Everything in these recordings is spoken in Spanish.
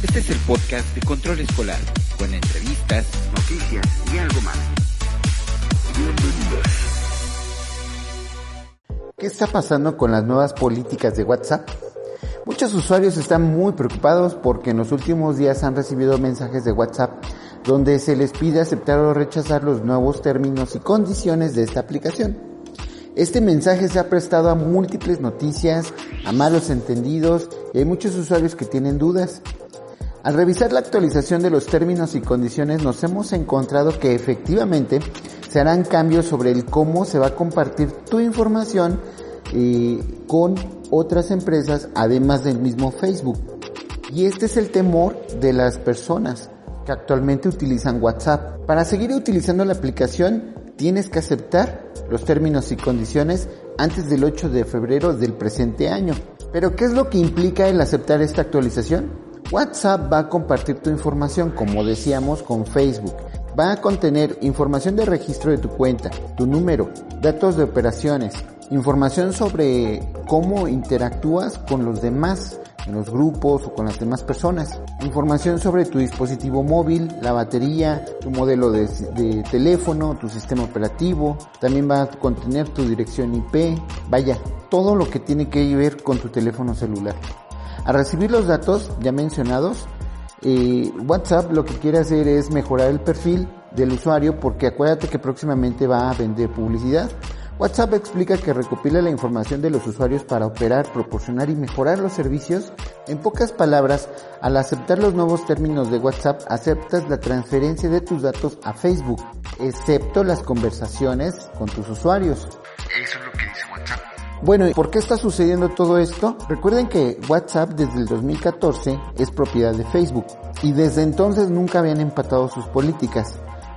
Este es el podcast de Control Escolar, con entrevistas, noticias y algo más. Bienvenidos. ¿Qué está pasando con las nuevas políticas de WhatsApp? Muchos usuarios están muy preocupados porque en los últimos días han recibido mensajes de WhatsApp donde se les pide aceptar o rechazar los nuevos términos y condiciones de esta aplicación. Este mensaje se ha prestado a múltiples noticias, a malos entendidos y hay muchos usuarios que tienen dudas. Al revisar la actualización de los términos y condiciones nos hemos encontrado que efectivamente se harán cambios sobre el cómo se va a compartir tu información eh, con otras empresas además del mismo Facebook. Y este es el temor de las personas que actualmente utilizan WhatsApp. Para seguir utilizando la aplicación tienes que aceptar los términos y condiciones antes del 8 de febrero del presente año. Pero ¿qué es lo que implica el aceptar esta actualización? WhatsApp va a compartir tu información, como decíamos, con Facebook. Va a contener información de registro de tu cuenta, tu número, datos de operaciones, información sobre cómo interactúas con los demás, en los grupos o con las demás personas. Información sobre tu dispositivo móvil, la batería, tu modelo de, teléfono, tu sistema operativo. También va a contener tu dirección IP. Vaya, todo lo que tiene que ver con tu teléfono celular. Al recibir los datos ya mencionados, eh, WhatsApp lo que quiere hacer es mejorar el perfil del usuario porque acuérdate que próximamente va a vender publicidad. WhatsApp explica que recopila la información de los usuarios para operar, proporcionar y mejorar los servicios. En pocas palabras, al aceptar los nuevos términos de WhatsApp, aceptas la transferencia de tus datos a Facebook, excepto las conversaciones con tus usuarios. Bueno, ¿y por qué está sucediendo todo esto? Recuerden que WhatsApp desde el 2014 es propiedad de Facebook y desde entonces nunca habían empatado sus políticas.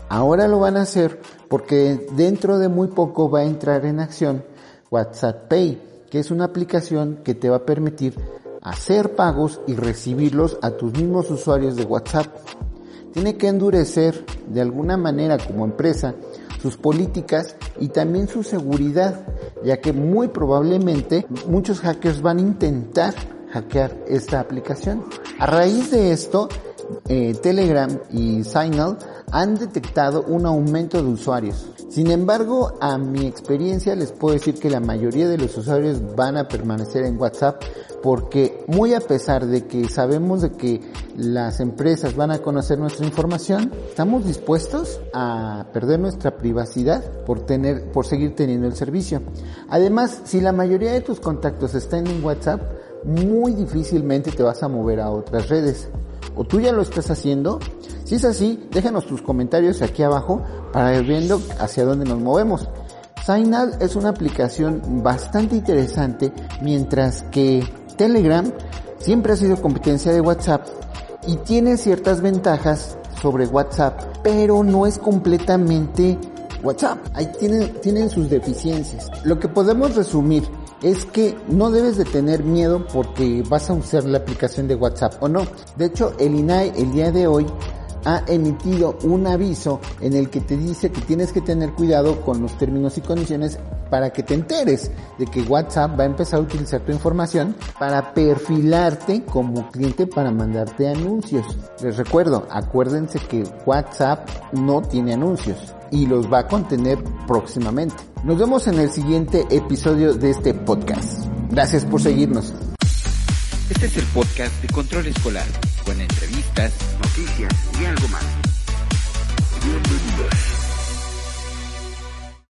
Ahora lo van a hacer porque dentro de muy poco va a entrar en acción WhatsApp Pay, que es una aplicación que te va a permitir hacer pagos y recibirlos a tus mismos usuarios de WhatsApp. Tiene que endurecer de alguna manera como empresa sus políticas y también su seguridad, ya que muy probablemente muchos hackers van a intentar hackear esta aplicación. A raíz de esto, eh, Telegram y Signal han detectado un aumento de usuarios. Sin embargo, a mi experiencia les puedo decir que la mayoría de los usuarios van a permanecer en WhatsApp porque muy a pesar de que sabemos de que las empresas van a conocer nuestra información, estamos dispuestos a perder nuestra privacidad por tener, por seguir teniendo el servicio. Además, si la mayoría de tus contactos están en WhatsApp, muy difícilmente te vas a mover a otras redes. ¿O tú ya lo estás haciendo? Si es así, déjanos tus comentarios aquí abajo para ir viendo hacia dónde nos movemos. Signal es una aplicación bastante interesante, mientras que Telegram siempre ha sido competencia de WhatsApp y tiene ciertas ventajas sobre WhatsApp, pero no es completamente WhatsApp. Ahí tienen, tienen sus deficiencias. Lo que podemos resumir es que no debes de tener miedo porque vas a usar la aplicación de WhatsApp o no. De hecho, el INAI el día de hoy ha emitido un aviso en el que te dice que tienes que tener cuidado con los términos y condiciones para que te enteres de que WhatsApp va a empezar a utilizar tu información para perfilarte como cliente para mandarte anuncios. Les recuerdo, acuérdense que WhatsApp no tiene anuncios y los va a contener próximamente. Nos vemos en el siguiente episodio de este podcast. Gracias por seguirnos. Este es el podcast de Control Escolar, con entrevistas, noticias y algo más. Bienvenidos.